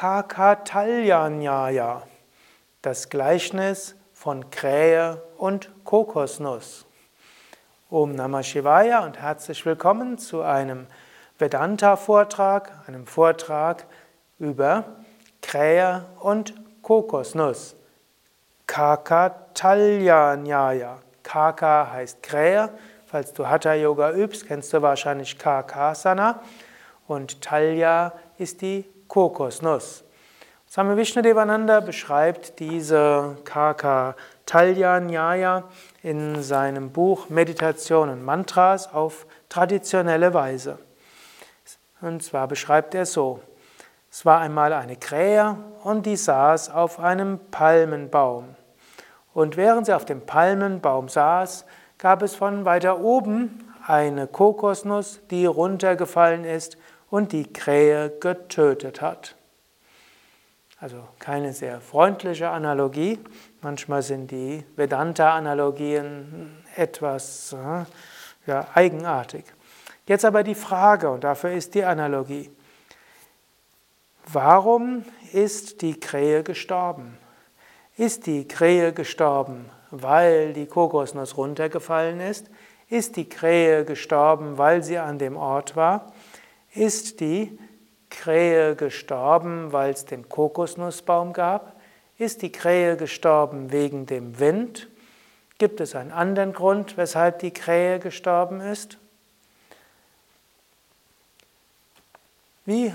Kakatalyanyaya, das Gleichnis von Krähe und Kokosnuss. Om Namah Shivaya und herzlich willkommen zu einem Vedanta-Vortrag, einem Vortrag über Krähe und Kokosnuss. Kakatalyanyaya. Kaka heißt Krähe. Falls du Hatha Yoga übst, kennst du wahrscheinlich Kakasana. Und Talya ist die Kokosnuss. Swami Vishnudevananda beschreibt diese Kaka Talya Nyaya in seinem Buch Meditation und Mantras auf traditionelle Weise. Und zwar beschreibt er so: Es war einmal eine Krähe und die saß auf einem Palmenbaum. Und während sie auf dem Palmenbaum saß, gab es von weiter oben eine Kokosnuss, die runtergefallen ist und die Krähe getötet hat. Also keine sehr freundliche Analogie. Manchmal sind die Vedanta-Analogien etwas äh, ja, eigenartig. Jetzt aber die Frage, und dafür ist die Analogie. Warum ist die Krähe gestorben? Ist die Krähe gestorben, weil die Kokosnuss runtergefallen ist? Ist die Krähe gestorben, weil sie an dem Ort war? Ist die Krähe gestorben, weil es den Kokosnussbaum gab? Ist die Krähe gestorben wegen dem Wind? Gibt es einen anderen Grund, weshalb die Krähe gestorben ist? Wie?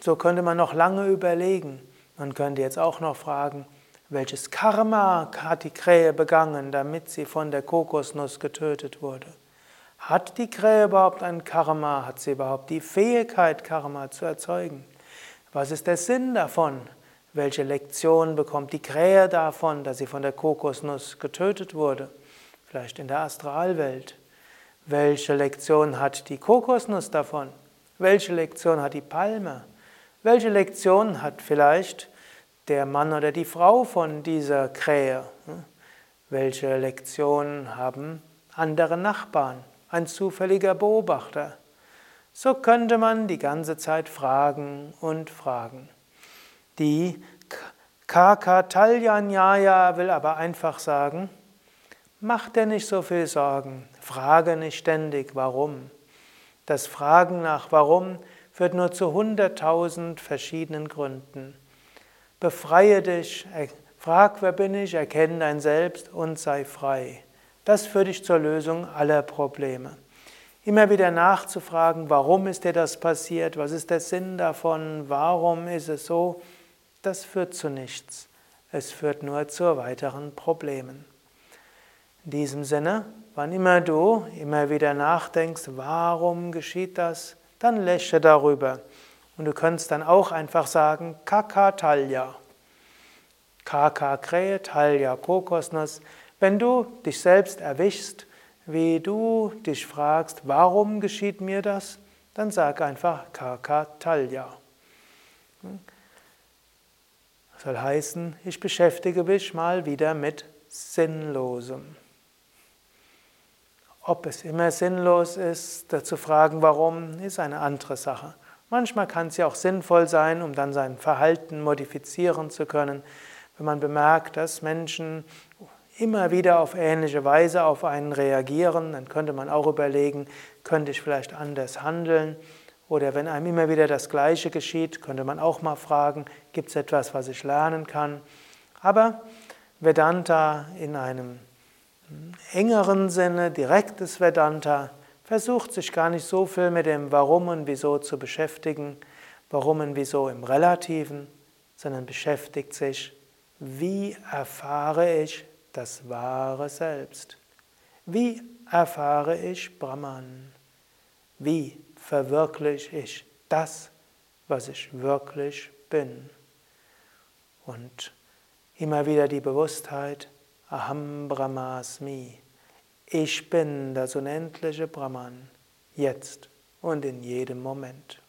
So könnte man noch lange überlegen. Man könnte jetzt auch noch fragen, welches Karma hat die Krähe begangen, damit sie von der Kokosnuss getötet wurde? Hat die Krähe überhaupt ein Karma? Hat sie überhaupt die Fähigkeit, Karma zu erzeugen? Was ist der Sinn davon? Welche Lektion bekommt die Krähe davon, dass sie von der Kokosnuss getötet wurde? Vielleicht in der Astralwelt. Welche Lektion hat die Kokosnuss davon? Welche Lektion hat die Palme? Welche Lektion hat vielleicht der Mann oder die Frau von dieser Krähe? Welche Lektion haben andere Nachbarn? Ein zufälliger Beobachter. So könnte man die ganze Zeit fragen und fragen. Die Kakatalyanyaya will aber einfach sagen, mach dir nicht so viel Sorgen, frage nicht ständig, warum. Das Fragen nach warum führt nur zu hunderttausend verschiedenen Gründen. Befreie dich, frag, wer bin ich, erkenne dein Selbst und sei frei. Das führt dich zur Lösung aller Probleme. Immer wieder nachzufragen, warum ist dir das passiert, was ist der Sinn davon, warum ist es so, das führt zu nichts. Es führt nur zu weiteren Problemen. In diesem Sinne, wann immer du immer wieder nachdenkst, warum geschieht das, dann lächle darüber. Und du kannst dann auch einfach sagen, Kaka Talya. Kaka Krähe, Talya Kokosnuss. Wenn du dich selbst erwischst, wie du dich fragst, warum geschieht mir das, dann sag einfach Kakatalya. Das soll heißen, ich beschäftige mich mal wieder mit Sinnlosem. Ob es immer sinnlos ist, zu fragen, warum, ist eine andere Sache. Manchmal kann es ja auch sinnvoll sein, um dann sein Verhalten modifizieren zu können, wenn man bemerkt, dass Menschen immer wieder auf ähnliche Weise auf einen reagieren, dann könnte man auch überlegen, könnte ich vielleicht anders handeln? Oder wenn einem immer wieder das Gleiche geschieht, könnte man auch mal fragen, gibt es etwas, was ich lernen kann? Aber Vedanta in einem engeren Sinne, direktes Vedanta, versucht sich gar nicht so viel mit dem Warum und Wieso zu beschäftigen, Warum und Wieso im Relativen, sondern beschäftigt sich, wie erfahre ich das wahre Selbst. Wie erfahre ich Brahman? Wie verwirkliche ich das, was ich wirklich bin? Und immer wieder die Bewusstheit, Aham Brahmasmi. Ich bin das unendliche Brahman, jetzt und in jedem Moment.